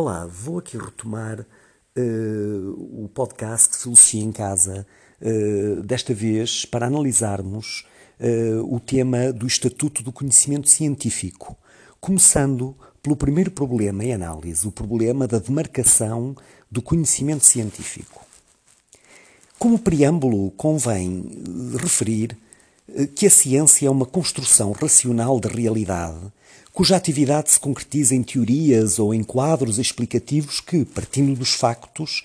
Olá, vou aqui retomar uh, o podcast Filosofia em Casa, uh, desta vez para analisarmos uh, o tema do Estatuto do Conhecimento Científico, começando pelo primeiro problema em análise, o problema da demarcação do conhecimento científico. Como preâmbulo, convém referir que a ciência é uma construção racional da realidade cuja atividade se concretiza em teorias ou em quadros explicativos que, partindo dos factos,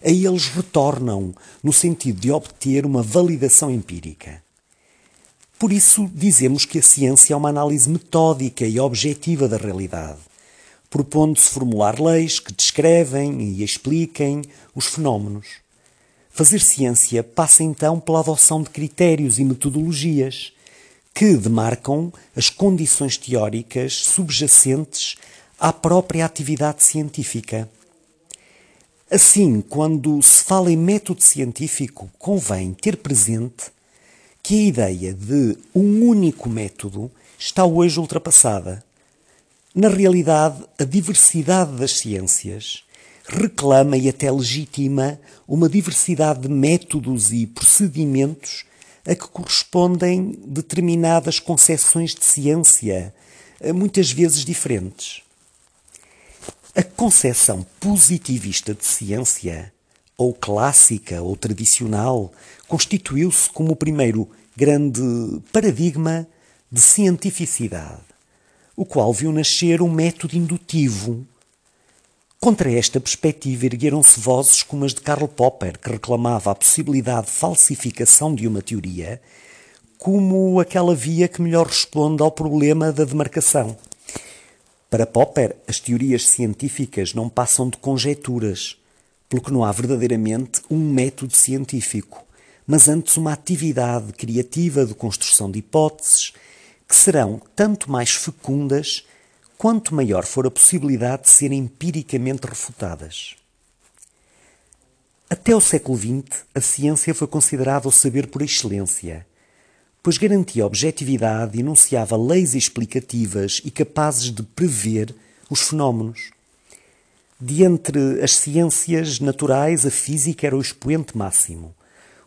a eles retornam no sentido de obter uma validação empírica. Por isso, dizemos que a ciência é uma análise metódica e objetiva da realidade, propondo-se formular leis que descrevem e expliquem os fenómenos. Fazer ciência passa então pela adoção de critérios e metodologias que demarcam as condições teóricas subjacentes à própria atividade científica. Assim, quando se fala em método científico, convém ter presente que a ideia de um único método está hoje ultrapassada. Na realidade, a diversidade das ciências reclama e até legitima uma diversidade de métodos e procedimentos a que correspondem determinadas concepções de ciência, eh, muitas vezes diferentes. A concepção positivista de ciência, ou clássica ou tradicional, constituiu-se como o primeiro grande paradigma de cientificidade, o qual viu nascer um método indutivo Contra esta perspectiva ergueram-se vozes como as de Karl Popper, que reclamava a possibilidade de falsificação de uma teoria como aquela via que melhor responde ao problema da demarcação. Para Popper, as teorias científicas não passam de conjecturas, pelo que não há verdadeiramente um método científico, mas antes uma atividade criativa de construção de hipóteses que serão tanto mais fecundas quanto maior for a possibilidade de serem empiricamente refutadas. Até o século XX, a ciência foi considerada o saber por excelência, pois garantia objetividade e enunciava leis explicativas e capazes de prever os fenómenos. De entre as ciências naturais, a física era o expoente máximo.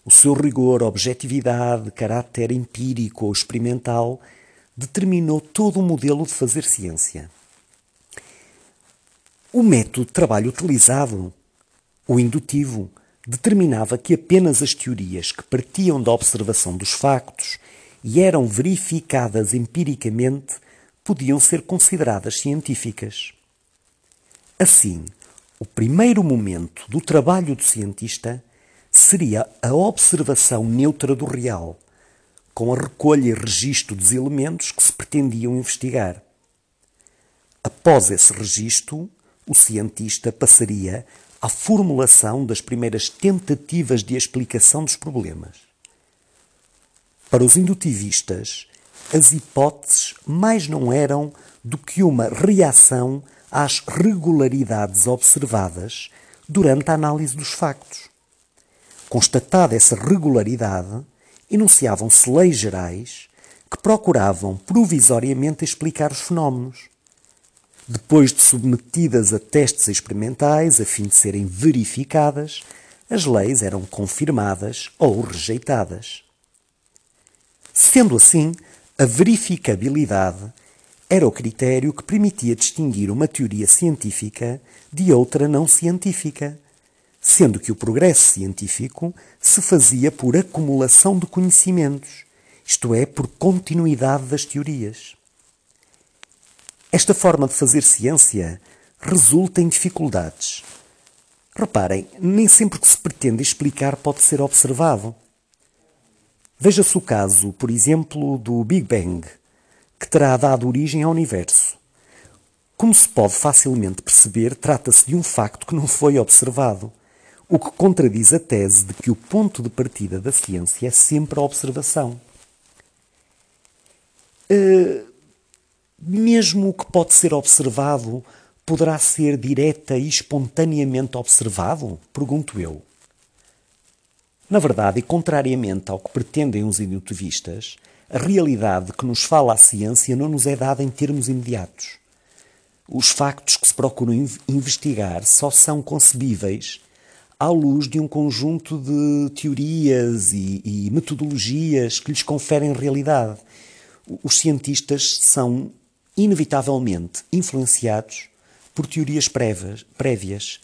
O seu rigor, objetividade, caráter empírico ou experimental determinou todo o modelo de fazer ciência. O método de trabalho utilizado, o indutivo, determinava que apenas as teorias que partiam da observação dos factos e eram verificadas empiricamente podiam ser consideradas científicas. Assim, o primeiro momento do trabalho do cientista seria a observação neutra do real com a recolha e registro dos elementos que se pretendiam investigar. Após esse registro, o cientista passaria à formulação das primeiras tentativas de explicação dos problemas. Para os indutivistas, as hipóteses mais não eram do que uma reação às regularidades observadas durante a análise dos factos. Constatada essa regularidade, enunciavam-se leis gerais que procuravam provisoriamente explicar os fenómenos. Depois de submetidas a testes experimentais a fim de serem verificadas, as leis eram confirmadas ou rejeitadas. Sendo assim, a verificabilidade era o critério que permitia distinguir uma teoria científica de outra não científica sendo que o progresso científico se fazia por acumulação de conhecimentos, isto é, por continuidade das teorias. Esta forma de fazer ciência resulta em dificuldades. Reparem, nem sempre que se pretende explicar pode ser observado. Veja-se o caso, por exemplo, do Big Bang, que terá dado origem ao universo. Como se pode facilmente perceber, trata-se de um facto que não foi observado o que contradiz a tese de que o ponto de partida da ciência é sempre a observação. Uh, mesmo o que pode ser observado poderá ser direta e espontaneamente observado? Pergunto eu. Na verdade, e contrariamente ao que pretendem os indutivistas, a realidade que nos fala a ciência não nos é dada em termos imediatos. Os factos que se procuram investigar só são concebíveis à luz de um conjunto de teorias e, e metodologias que lhes conferem realidade. Os cientistas são inevitavelmente influenciados por teorias prévias,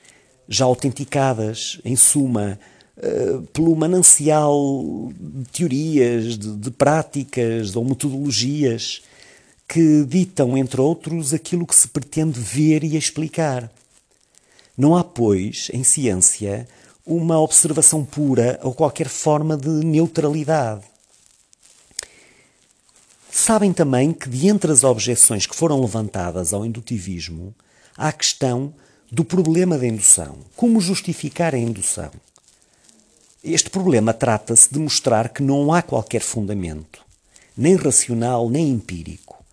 já autenticadas, em suma, uh, pelo manancial de teorias, de, de práticas ou metodologias que ditam, entre outros, aquilo que se pretende ver e explicar. Não há, pois, em ciência, uma observação pura ou qualquer forma de neutralidade. Sabem também que, de entre as objeções que foram levantadas ao indutivismo, há a questão do problema da indução. Como justificar a indução? Este problema trata-se de mostrar que não há qualquer fundamento, nem racional nem empírico,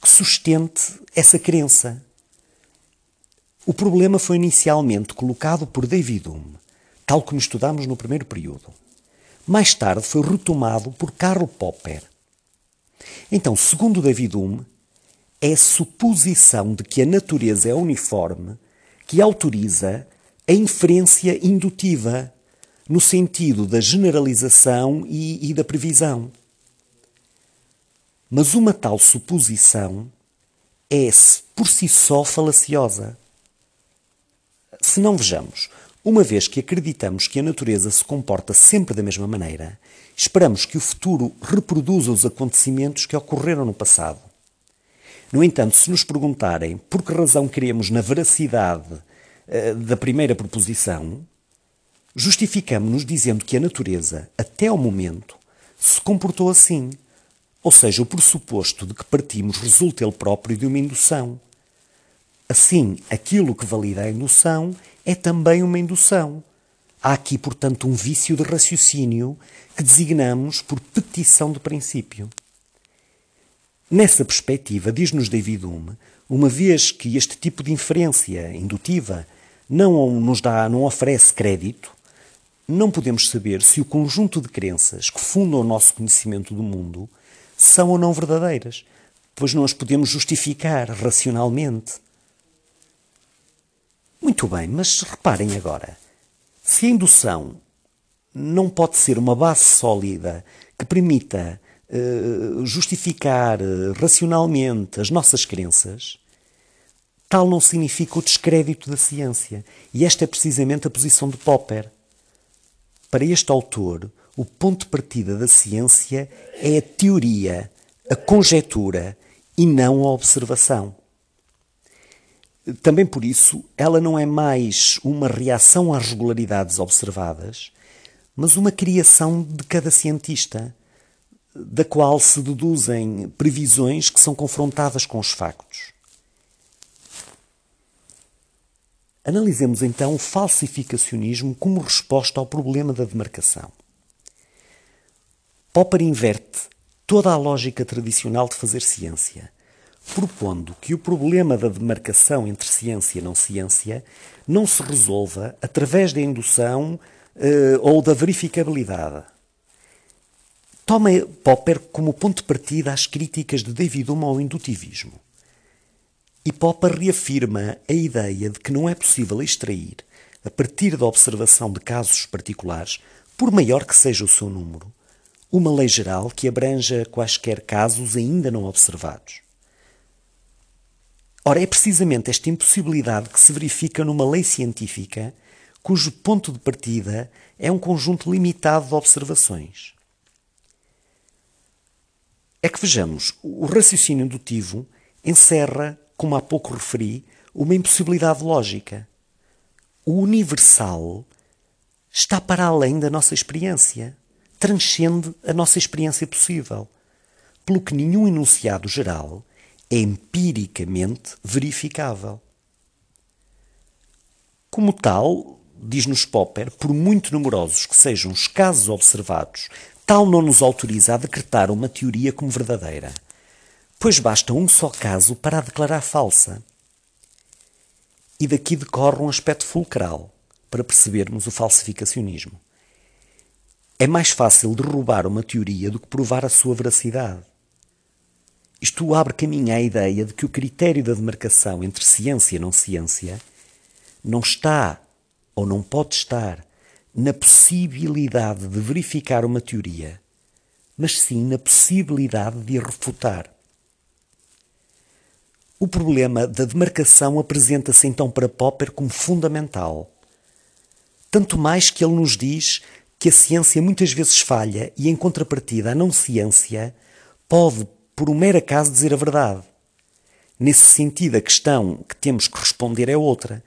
que sustente essa crença. O problema foi inicialmente colocado por David Hume, tal como estudamos no primeiro período. Mais tarde foi retomado por Karl Popper. Então, segundo David Hume, é a suposição de que a natureza é uniforme que autoriza a inferência indutiva, no sentido da generalização e, e da previsão. Mas uma tal suposição é por si só falaciosa. Se não vejamos, uma vez que acreditamos que a natureza se comporta sempre da mesma maneira, esperamos que o futuro reproduza os acontecimentos que ocorreram no passado. No entanto, se nos perguntarem por que razão queremos na veracidade uh, da primeira proposição, justificamos-nos dizendo que a natureza, até ao momento, se comportou assim. Ou seja, o pressuposto de que partimos resulta ele próprio de uma indução. Assim, aquilo que valida a indução é também uma indução. Há aqui, portanto, um vício de raciocínio que designamos por petição de princípio. Nessa perspectiva, diz-nos David Hume, uma vez que este tipo de inferência indutiva não nos dá, não oferece crédito, não podemos saber se o conjunto de crenças que fundam o nosso conhecimento do mundo são ou não verdadeiras, pois não as podemos justificar racionalmente. Muito bem, mas reparem agora. Se a indução não pode ser uma base sólida que permita eh, justificar eh, racionalmente as nossas crenças, tal não significa o descrédito da ciência. E esta é precisamente a posição de Popper. Para este autor, o ponto de partida da ciência é a teoria, a conjetura e não a observação. Também por isso, ela não é mais uma reação às regularidades observadas, mas uma criação de cada cientista da qual se deduzem previsões que são confrontadas com os factos. Analisemos então o falsificacionismo como resposta ao problema da demarcação. Popper inverte toda a lógica tradicional de fazer ciência, propondo que o problema da demarcação entre ciência e não ciência não se resolva através da indução uh, ou da verificabilidade toma Popper como ponto de partida as críticas de David Hume ao indutivismo. E Popper reafirma a ideia de que não é possível extrair, a partir da observação de casos particulares, por maior que seja o seu número, uma lei geral que abranja quaisquer casos ainda não observados. Ora, é precisamente esta impossibilidade que se verifica numa lei científica cujo ponto de partida é um conjunto limitado de observações é que vejamos, o raciocínio indutivo encerra, como há pouco referi, uma impossibilidade lógica. O universal está para além da nossa experiência, transcende a nossa experiência possível, pelo que nenhum enunciado geral empiricamente verificável. Como tal, diz-nos Popper, por muito numerosos que sejam os casos observados Tal não nos autoriza a decretar uma teoria como verdadeira, pois basta um só caso para a declarar falsa. E daqui decorre um aspecto fulcral para percebermos o falsificacionismo. É mais fácil derrubar uma teoria do que provar a sua veracidade. Isto abre caminho à ideia de que o critério da demarcação entre ciência e não ciência não está ou não pode estar na possibilidade de verificar uma teoria, mas sim na possibilidade de a refutar. O problema da demarcação apresenta-se então para Popper como fundamental. Tanto mais que ele nos diz que a ciência muitas vezes falha e, em contrapartida, a não ciência pode, por um mero acaso, dizer a verdade. Nesse sentido, a questão que temos que responder é outra.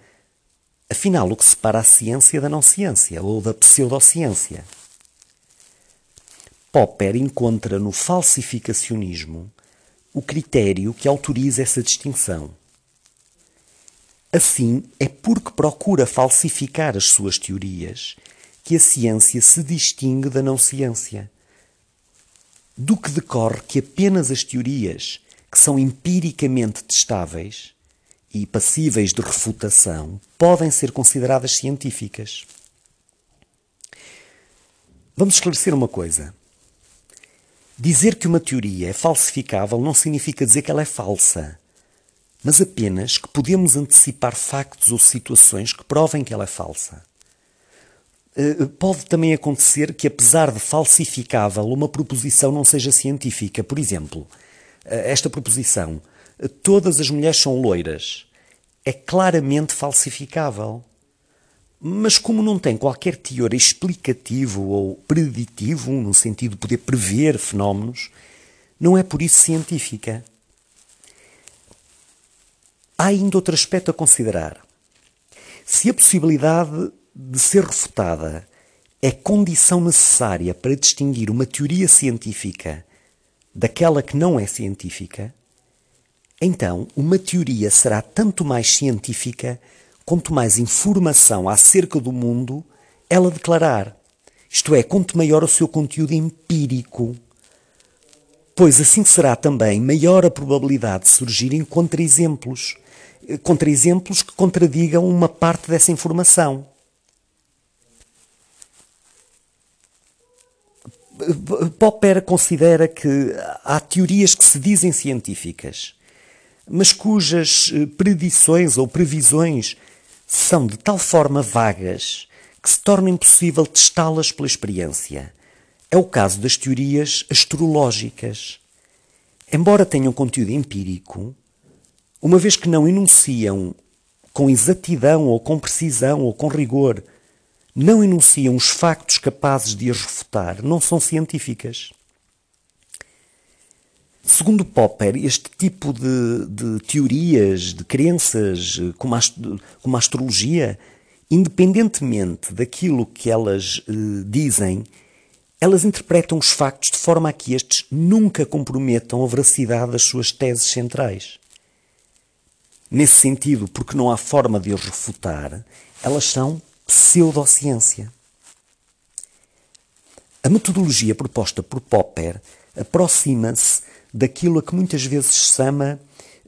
Afinal, o que separa a ciência da não ciência ou da pseudociência? Popper encontra no falsificacionismo o critério que autoriza essa distinção. Assim, é porque procura falsificar as suas teorias que a ciência se distingue da não ciência. Do que decorre que apenas as teorias que são empiricamente testáveis e passíveis de refutação podem ser consideradas científicas. Vamos esclarecer uma coisa. Dizer que uma teoria é falsificável não significa dizer que ela é falsa, mas apenas que podemos antecipar factos ou situações que provem que ela é falsa. Eh, pode também acontecer que, apesar de falsificável, uma proposição não seja científica. Por exemplo, eh, esta proposição: todas as mulheres são loiras, é claramente falsificável. Mas como não tem qualquer teor explicativo ou preditivo, no sentido de poder prever fenómenos, não é por isso científica. Há ainda outro aspecto a considerar. Se a possibilidade de ser refutada é condição necessária para distinguir uma teoria científica daquela que não é científica, então uma teoria será tanto mais científica quanto mais informação acerca do mundo ela declarar. Isto é, quanto maior o seu conteúdo empírico. Pois assim será também maior a probabilidade de surgirem contra-exemplos. Contra-exemplos que contradigam uma parte dessa informação. Popper considera que há teorias que se dizem científicas, mas cujas eh, predições ou previsões são de tal forma vagas que se torna impossível testá-las pela experiência. É o caso das teorias astrológicas. Embora tenham conteúdo empírico, uma vez que não enunciam com exatidão ou com precisão ou com rigor, não enunciam os factos capazes de as refutar, não são científicas. Segundo Popper, este tipo de, de teorias, de crenças, como a, como a, astrologia, independentemente daquilo que elas eh, dizem, elas interpretam os factos de forma a que estes nunca comprometam a veracidade das suas teses centrais. Nesse sentido, porque não há forma de os refutar, elas são pseudociência. A metodologia proposta por Popper aproxima-se daquilo a que muitas vezes se chama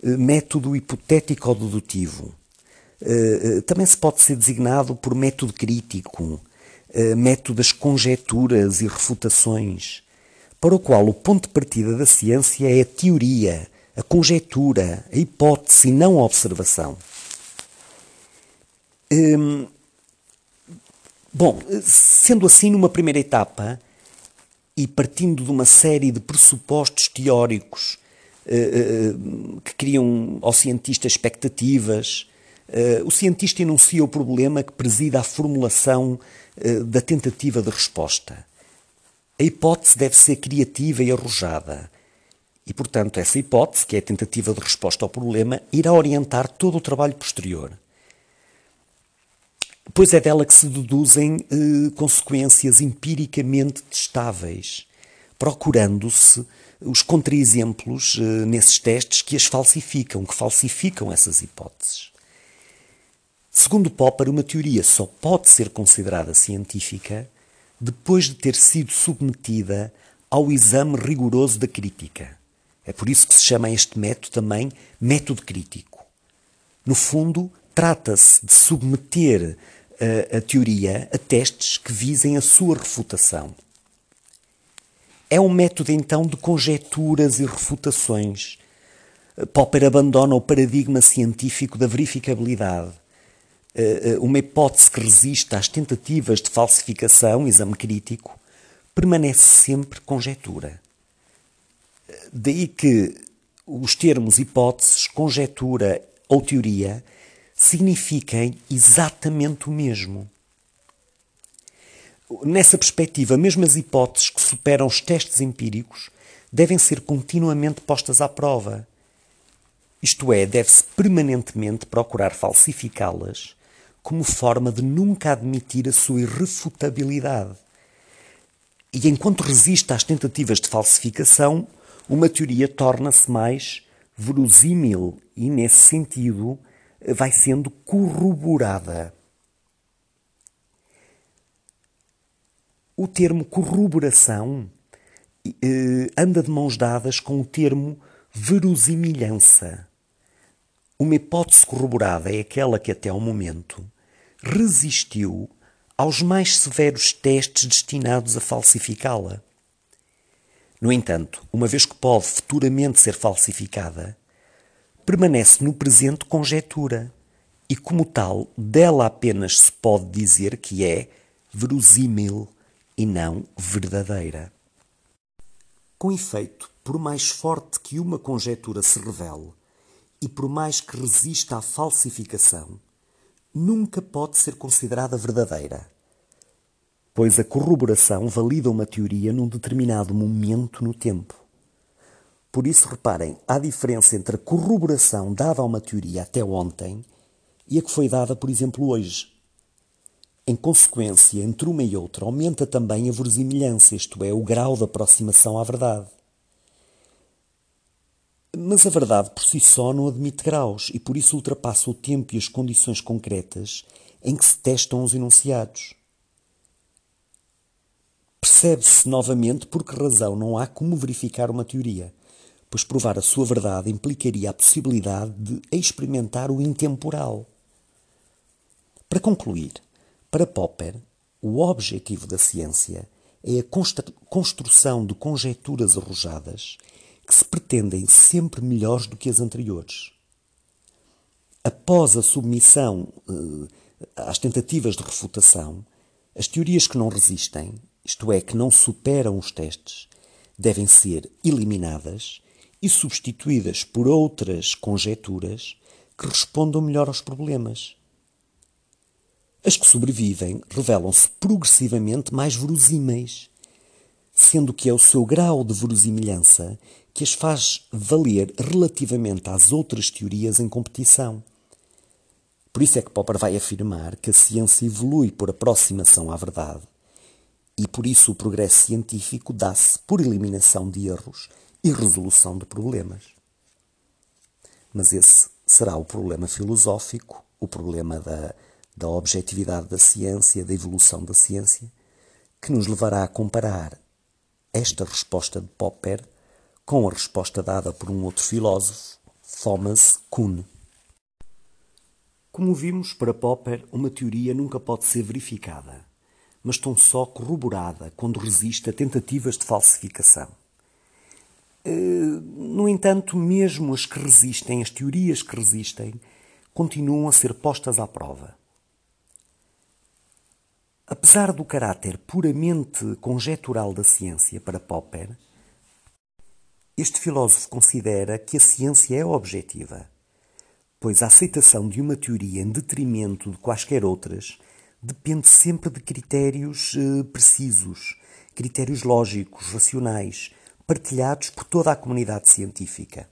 eh, método hipotético-dedutivo. Eh, eh, também se pode ser designado por método crítico, método das conjecturas e refutações, para o qual o ponto de partida da ciência é a teoria, a conjectura, a hipótese e não a observação. Hum, bom, sendo assim, numa primeira etapa, e partindo de uma série de pressupostos teóricos uh, uh, que criam ao cientista expectativas, uh, o cientista enuncia o problema que presida à formulação da tentativa de resposta. A hipótese deve ser criativa e arrojada. E, portanto, essa hipótese, que é a tentativa de resposta ao problema, irá orientar todo o trabalho posterior pois é dela que se deduzem eh, consequências empiricamente testáveis, procurando-se os contraexemplos eh, nesses testes que as falsificam, que falsificam essas hipóteses. Segundo Popper, uma teoria só pode ser considerada científica depois de ter sido submetida ao exame rigoroso da crítica. É por isso que se chama este método também método crítico. No fundo, trata-se de submeter a, a teoria a testes que visem a sua refutação. É um método então de conjecturas e refutações. Popper abandona o paradigma científico da verificabilidade. Eh, eh, uma hipótese que resiste às tentativas de falsificação, exame crítico, permanece sempre conjectura. Daí que os termos hipóteses, conjectura ou teoria signifiquem exatamente o mesmo. Nessa perspectiva, mesmo as hipóteses que superam os testes empíricos devem ser continuamente postas à prova. Isto é, deve-se permanentemente procurar falsificá-las como forma de nunca admitir a sua irrefutabilidade. E enquanto resiste às tentativas de falsificação, uma teoria torna-se mais verosímil e, nesse sentido, vai sendo corroborada. O termo corroboração eh, anda de mãos dadas com o termo verosimilhança. Uma hipótese corroborada é aquela que até ao momento resistiu aos mais severos testes destinados a falsificá-la. No entanto, uma vez que pode futuramente ser falsificada, permanece no presente conjetura e, como tal, dela apenas se pode dizer que é verosímil e não verdadeira. Com efeito, por mais forte que uma conjetura se revele e por mais que resista à falsificação, nunca pode ser considerada verdadeira, pois a corroboração valida uma teoria num determinado momento no tempo. Por isso, reparem, há diferença entre a corroboração dada a uma teoria até ontem e a que foi dada, por exemplo, hoje. Em consequência, entre uma e outra aumenta também a verosimilhança, isto é, o grau de aproximação à verdade. Mas a verdade por si só não admite graus e por isso ultrapassa o tempo e as condições concretas em que se testam os enunciados. Percebe-se novamente por que razão não há como verificar uma teoria, pois provar a sua verdade implicaria a possibilidade de experimentar o intemporal. Para concluir, para Popper, o objetivo da ciência é a construção de conjecturas arrojadas que se pretendem sempre melhores do que as anteriores. Após a submissão eh, às tentativas de refutação, as teorias que não resistem, isto é, que não superam os testes, devem ser eliminadas e substituídas por outras conjecturas que respondam melhor aos problemas. As que sobrevivem revelam-se progressivamente mais verosímeis, sendo que é o seu grau de verosimilhança que as faz valer relativamente às outras teorias em competição. Por isso é que Popper vai afirmar que a ciência evolui por aproximação à verdade e por isso o progresso científico dá-se por eliminação de erros e resolução de problemas. Mas esse será o problema filosófico, o problema da da objetividade da ciência, da evolução da ciência, que nos levará a comparar esta resposta de Popper com a resposta dada por um outro filósofo, Thomas Kuhn. Como vimos, para Popper, uma teoria nunca pode ser verificada, mas tão só corroborada quando resiste a tentativas de falsificação. Eh, no entanto, mesmo as que resistem, as teorias que resistem, continuam a ser postas à prova. Apesar do caráter puramente conjetural da ciência para Popper, este filósofo considera que a ciência é objetiva, pois a aceitação de uma teoria em detrimento de quaisquer outras depende sempre de critérios eh, precisos, critérios lógicos, racionais, partilhados por toda a comunidade científica.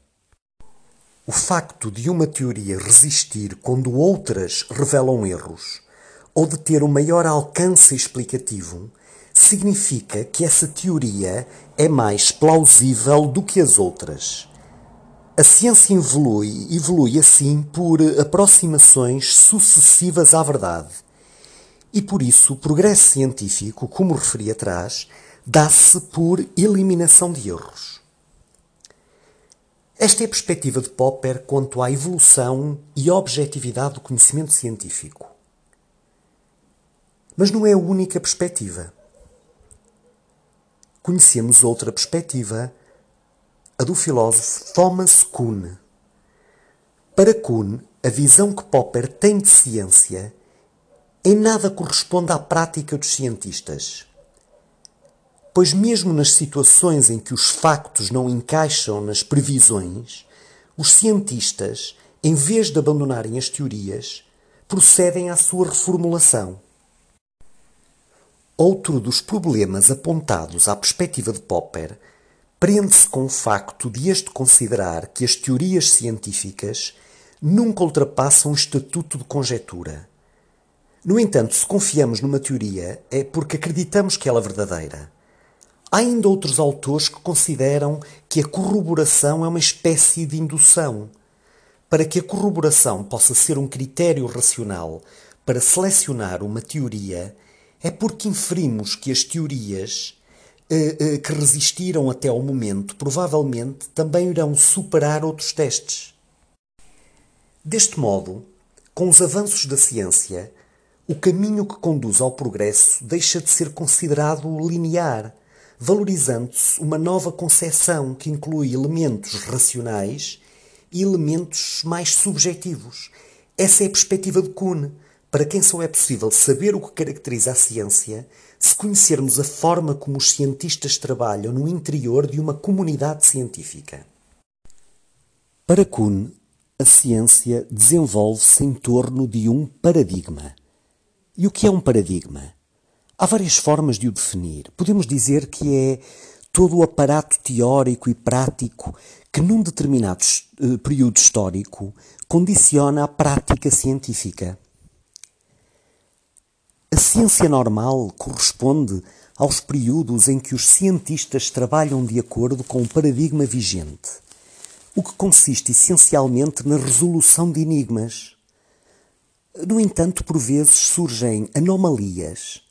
O facto de uma teoria resistir quando outras revelam erros ou de ter um maior alcance explicativo, significa que essa teoria é mais plausível do que as outras. A ciência evolui, evolui assim por aproximações sucessivas à verdade. E por isso o progresso científico, como referi atrás, dá-se por eliminação de erros. Esta é a perspectiva de Popper quanto à evolução e objetividade do conhecimento científico. Mas não é a única perspectiva. conhecemos outra perspectiva, a do filósofo Thomas Kuhn. Para Kuhn, a visão que Popper tem de ciência em nada corresponde à prática dos cientistas. Pois, mesmo nas situações em que os factos não encaixam nas previsões, os cientistas, em vez de abandonarem as teorias, procedem à sua reformulação. Outro dos problemas apontados à perspectiva de Popper prende-se com o facto de este considerar que as teorias científicas nunca ultrapassam o estatuto de conjetura. No entanto, se confiamos numa teoria, é porque acreditamos que ela é verdadeira. Há ainda outros autores que consideram que a corroboração é uma espécie de indução. Para que a corroboração possa ser um critério racional para selecionar uma teoria, é porque inferimos que as teorias eh, eh, que resistiram até ao momento provavelmente também irão superar outros testes. Deste modo, com os avanços da ciência, o caminho que conduz ao progresso deixa de ser considerado linear, valorizando-se uma nova concepção que inclui elementos racionais e elementos mais subjetivos. Essa é a perspectiva de Kuhn, para quem só é possível saber o que caracteriza a ciência se conhecermos a forma como os cientistas trabalham no interior de uma comunidade científica. Para Kuhn, a ciência desenvolve-se em torno de um paradigma. E o que é um paradigma? Há várias formas de o definir. Podemos dizer que é todo o aparato teórico e prático que, num determinado uh, período histórico, condiciona a prática científica. A ciência normal corresponde aos períodos em que os cientistas trabalham de acordo com o paradigma vigente, o que consiste essencialmente na resolução de enigmas no entanto, por vezes surgem anomalias,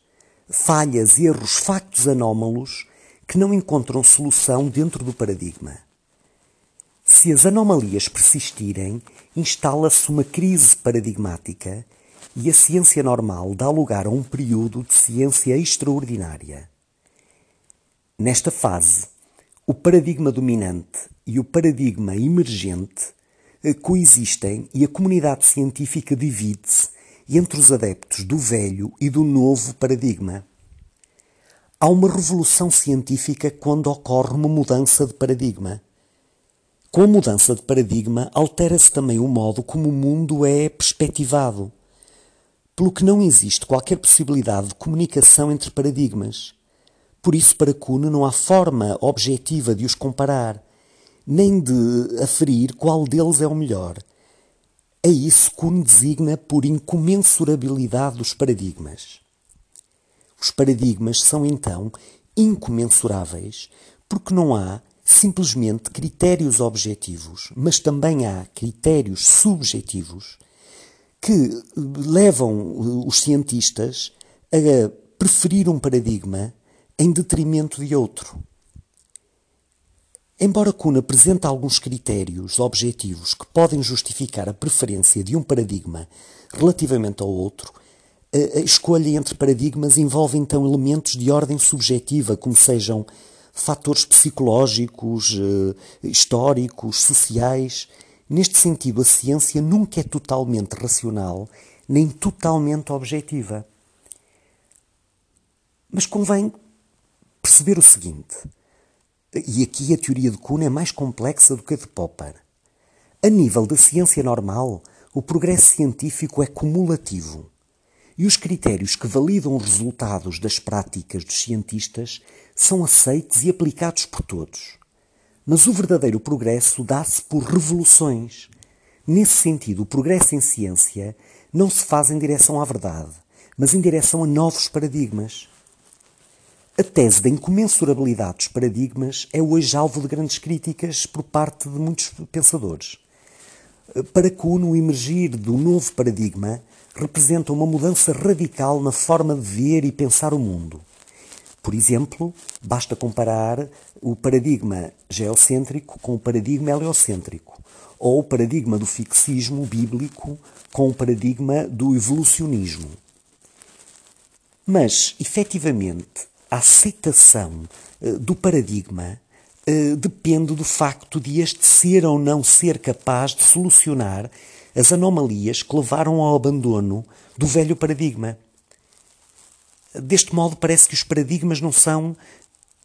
falhas, erros, factos anómalos que não encontram solução dentro do paradigma. Se as anomalias persistirem, instala-se uma crise paradigmática e a ciência normal dá lugar a um período de ciência extraordinária. Nesta fase, o paradigma dominante e o paradigma emergente coexistem e a comunidade científica divide-se entre os adeptos do velho e do novo paradigma. Há uma revolução científica quando ocorre uma mudança de paradigma. Com a mudança de paradigma, altera-se também o modo como o mundo é perspectivado, pelo que não existe qualquer possibilidade de comunicação entre paradigmas. Por isso, para Kuhn, não há forma objetiva de os comparar nem de aferir qual deles é o melhor. É isso que Kuhn designa por incomensurabilidade dos paradigmas. Os paradigmas são então incomensuráveis porque não há simplesmente critérios objetivos, mas também há critérios subjetivos que levam os cientistas a preferir um paradigma em detrimento de outro. Embora Kuhn apresente alguns critérios objetivos que podem justificar a preferência de um paradigma relativamente ao outro, a escolha entre paradigmas envolve então elementos de ordem subjetiva, como sejam fatores psicológicos, eh, históricos, sociais. Neste sentido, a ciência nunca é totalmente racional nem totalmente objetiva. Mas convém perceber o seguinte. E aqui a teoria de Kuhn é mais complexa do que a de Popper. A nível da ciência normal, o progresso científico é cumulativo. E os critérios que validam os resultados das práticas dos cientistas são aceitos e aplicados por todos. Mas o verdadeiro progresso dá-se por revoluções. Nesse sentido, o progresso em ciência não se faz em direção à verdade, mas em direção a novos paradigmas. A tese da incomensurabilidade dos paradigmas é hoje alvo de grandes críticas por parte de muitos pensadores. Para Kuhn, o emergir do novo paradigma representa uma mudança radical na forma de ver e pensar o mundo. Por exemplo, basta comparar o paradigma geocêntrico com o paradigma heliocêntrico, ou o paradigma do fixismo bíblico com o paradigma do evolucionismo. Mas, efetivamente, a aceitação do paradigma depende do facto de este ser ou não ser capaz de solucionar as anomalias que levaram ao abandono do velho paradigma. Deste modo, parece que os paradigmas não são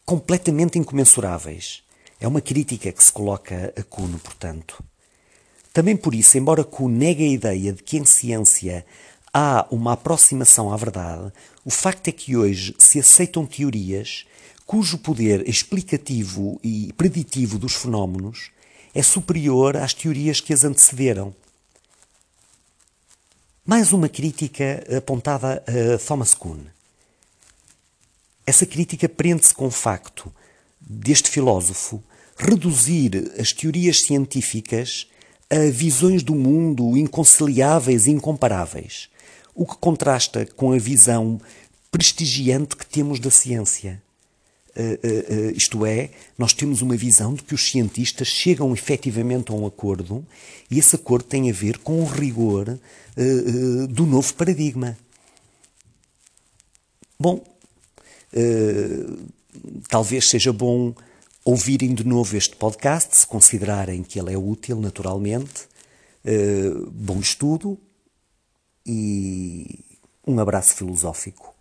completamente incomensuráveis. É uma crítica que se coloca a Kuhn, portanto. Também por isso, embora Kuhn negue a ideia de que em ciência há uma aproximação à verdade, o facto é que hoje se aceitam teorias cujo poder explicativo e preditivo dos fenómenos é superior às teorias que as antecederam. Mais uma crítica apontada a Thomas Kuhn. Essa crítica prende-se com o facto deste filósofo reduzir as teorias científicas a visões do mundo inconciliáveis e incomparáveis, o que contrasta com a visão prestigiante que temos da ciência. Uh, uh, uh, isto é, nós temos uma visão de que os cientistas chegam efetivamente a um acordo e esse acordo tem a ver com o rigor do novo paradigma. Bom, talvez seja bom ouvirem de novo este podcast, se considerarem que ele é útil, naturalmente. Bom estudo e um abraço filosófico.